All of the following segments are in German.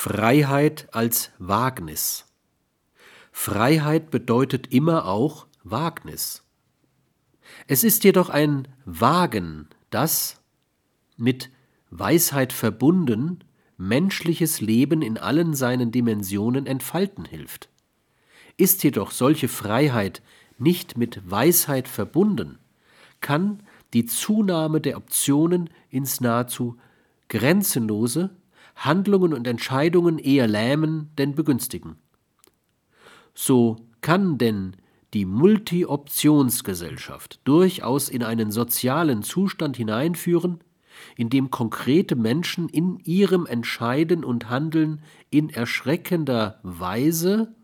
Freiheit als Wagnis. Freiheit bedeutet immer auch Wagnis. Es ist jedoch ein Wagen, das mit Weisheit verbunden menschliches Leben in allen seinen Dimensionen entfalten hilft. Ist jedoch solche Freiheit nicht mit Weisheit verbunden, kann die Zunahme der Optionen ins nahezu grenzenlose Handlungen und Entscheidungen eher lähmen denn begünstigen. So kann denn die Multi-Optionsgesellschaft durchaus in einen sozialen Zustand hineinführen, in dem konkrete Menschen in ihrem Entscheiden und Handeln in erschreckender Weise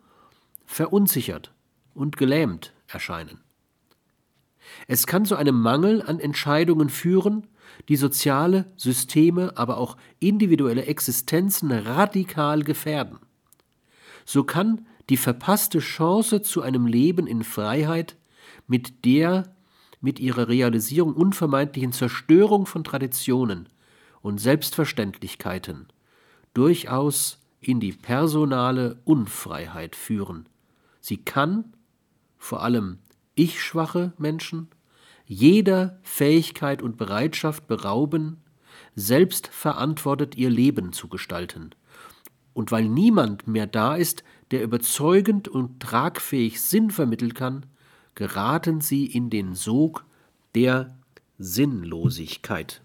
verunsichert und gelähmt erscheinen. Es kann zu einem Mangel an Entscheidungen führen, die soziale Systeme, aber auch individuelle Existenzen radikal gefährden. So kann die verpasste Chance zu einem Leben in Freiheit mit der mit ihrer Realisierung unvermeidlichen Zerstörung von Traditionen und Selbstverständlichkeiten durchaus in die personale Unfreiheit führen. Sie kann, vor allem ich-schwache Menschen, jeder Fähigkeit und Bereitschaft berauben, selbst verantwortet ihr Leben zu gestalten. Und weil niemand mehr da ist, der überzeugend und tragfähig Sinn vermitteln kann, geraten sie in den Sog der Sinnlosigkeit.